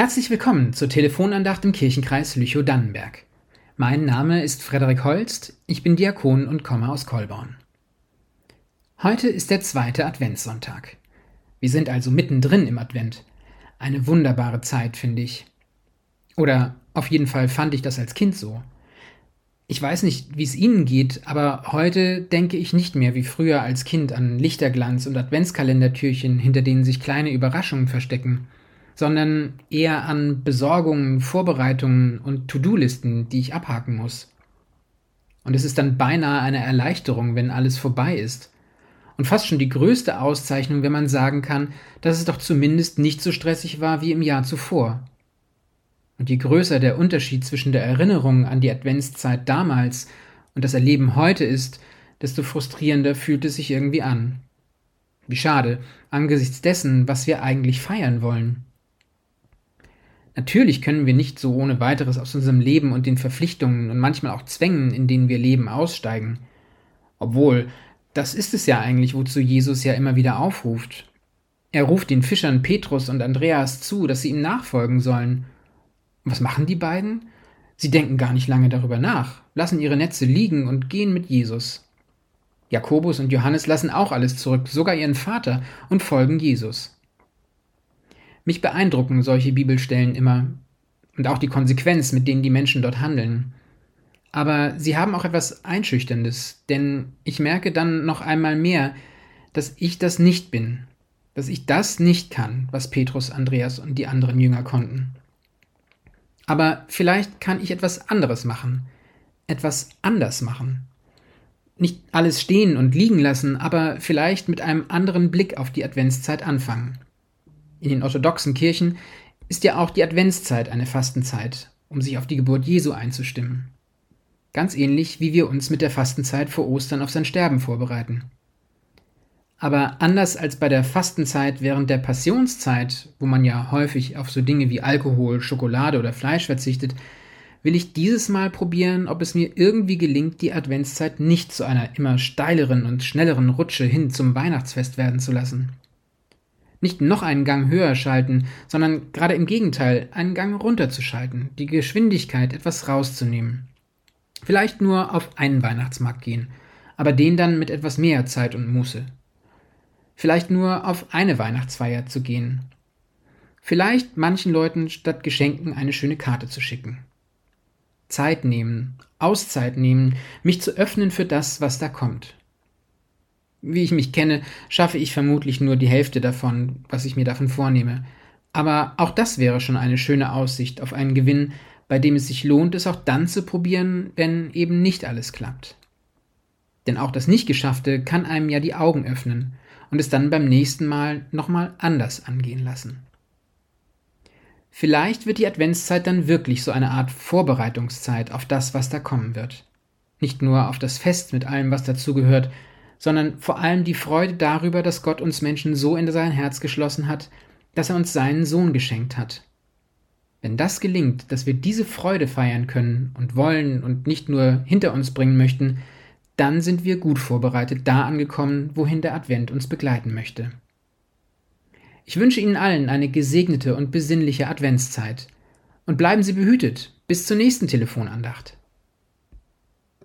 Herzlich willkommen zur Telefonandacht im Kirchenkreis Lüchow-Dannenberg. Mein Name ist Frederik Holst, ich bin Diakon und komme aus Kolborn. Heute ist der zweite Adventssonntag. Wir sind also mittendrin im Advent. Eine wunderbare Zeit, finde ich. Oder auf jeden Fall fand ich das als Kind so. Ich weiß nicht, wie es Ihnen geht, aber heute denke ich nicht mehr wie früher als Kind an Lichterglanz und Adventskalendertürchen, hinter denen sich kleine Überraschungen verstecken sondern eher an Besorgungen, Vorbereitungen und To-Do-Listen, die ich abhaken muss. Und es ist dann beinahe eine Erleichterung, wenn alles vorbei ist. Und fast schon die größte Auszeichnung, wenn man sagen kann, dass es doch zumindest nicht so stressig war wie im Jahr zuvor. Und je größer der Unterschied zwischen der Erinnerung an die Adventszeit damals und das Erleben heute ist, desto frustrierender fühlt es sich irgendwie an. Wie schade, angesichts dessen, was wir eigentlich feiern wollen. Natürlich können wir nicht so ohne weiteres aus unserem Leben und den Verpflichtungen und manchmal auch Zwängen, in denen wir leben, aussteigen. Obwohl, das ist es ja eigentlich, wozu Jesus ja immer wieder aufruft. Er ruft den Fischern Petrus und Andreas zu, dass sie ihm nachfolgen sollen. Was machen die beiden? Sie denken gar nicht lange darüber nach, lassen ihre Netze liegen und gehen mit Jesus. Jakobus und Johannes lassen auch alles zurück, sogar ihren Vater, und folgen Jesus. Mich beeindrucken solche Bibelstellen immer und auch die Konsequenz, mit denen die Menschen dort handeln. Aber sie haben auch etwas Einschüchterndes, denn ich merke dann noch einmal mehr, dass ich das nicht bin, dass ich das nicht kann, was Petrus, Andreas und die anderen Jünger konnten. Aber vielleicht kann ich etwas anderes machen, etwas anders machen. Nicht alles stehen und liegen lassen, aber vielleicht mit einem anderen Blick auf die Adventszeit anfangen. In den orthodoxen Kirchen ist ja auch die Adventszeit eine Fastenzeit, um sich auf die Geburt Jesu einzustimmen. Ganz ähnlich wie wir uns mit der Fastenzeit vor Ostern auf sein Sterben vorbereiten. Aber anders als bei der Fastenzeit während der Passionszeit, wo man ja häufig auf so Dinge wie Alkohol, Schokolade oder Fleisch verzichtet, will ich dieses Mal probieren, ob es mir irgendwie gelingt, die Adventszeit nicht zu einer immer steileren und schnelleren Rutsche hin zum Weihnachtsfest werden zu lassen. Nicht noch einen Gang höher schalten, sondern gerade im Gegenteil, einen Gang runterzuschalten, die Geschwindigkeit etwas rauszunehmen. Vielleicht nur auf einen Weihnachtsmarkt gehen, aber den dann mit etwas mehr Zeit und Muße. Vielleicht nur auf eine Weihnachtsfeier zu gehen. Vielleicht manchen Leuten statt Geschenken eine schöne Karte zu schicken. Zeit nehmen, Auszeit nehmen, mich zu öffnen für das, was da kommt. Wie ich mich kenne, schaffe ich vermutlich nur die Hälfte davon, was ich mir davon vornehme. Aber auch das wäre schon eine schöne Aussicht auf einen Gewinn, bei dem es sich lohnt, es auch dann zu probieren, wenn eben nicht alles klappt. Denn auch das Nichtgeschaffte kann einem ja die Augen öffnen und es dann beim nächsten Mal nochmal anders angehen lassen. Vielleicht wird die Adventszeit dann wirklich so eine Art Vorbereitungszeit auf das, was da kommen wird. Nicht nur auf das Fest mit allem, was dazugehört, sondern vor allem die Freude darüber, dass Gott uns Menschen so in sein Herz geschlossen hat, dass er uns seinen Sohn geschenkt hat. Wenn das gelingt, dass wir diese Freude feiern können und wollen und nicht nur hinter uns bringen möchten, dann sind wir gut vorbereitet da angekommen, wohin der Advent uns begleiten möchte. Ich wünsche Ihnen allen eine gesegnete und besinnliche Adventszeit und bleiben Sie behütet bis zur nächsten Telefonandacht.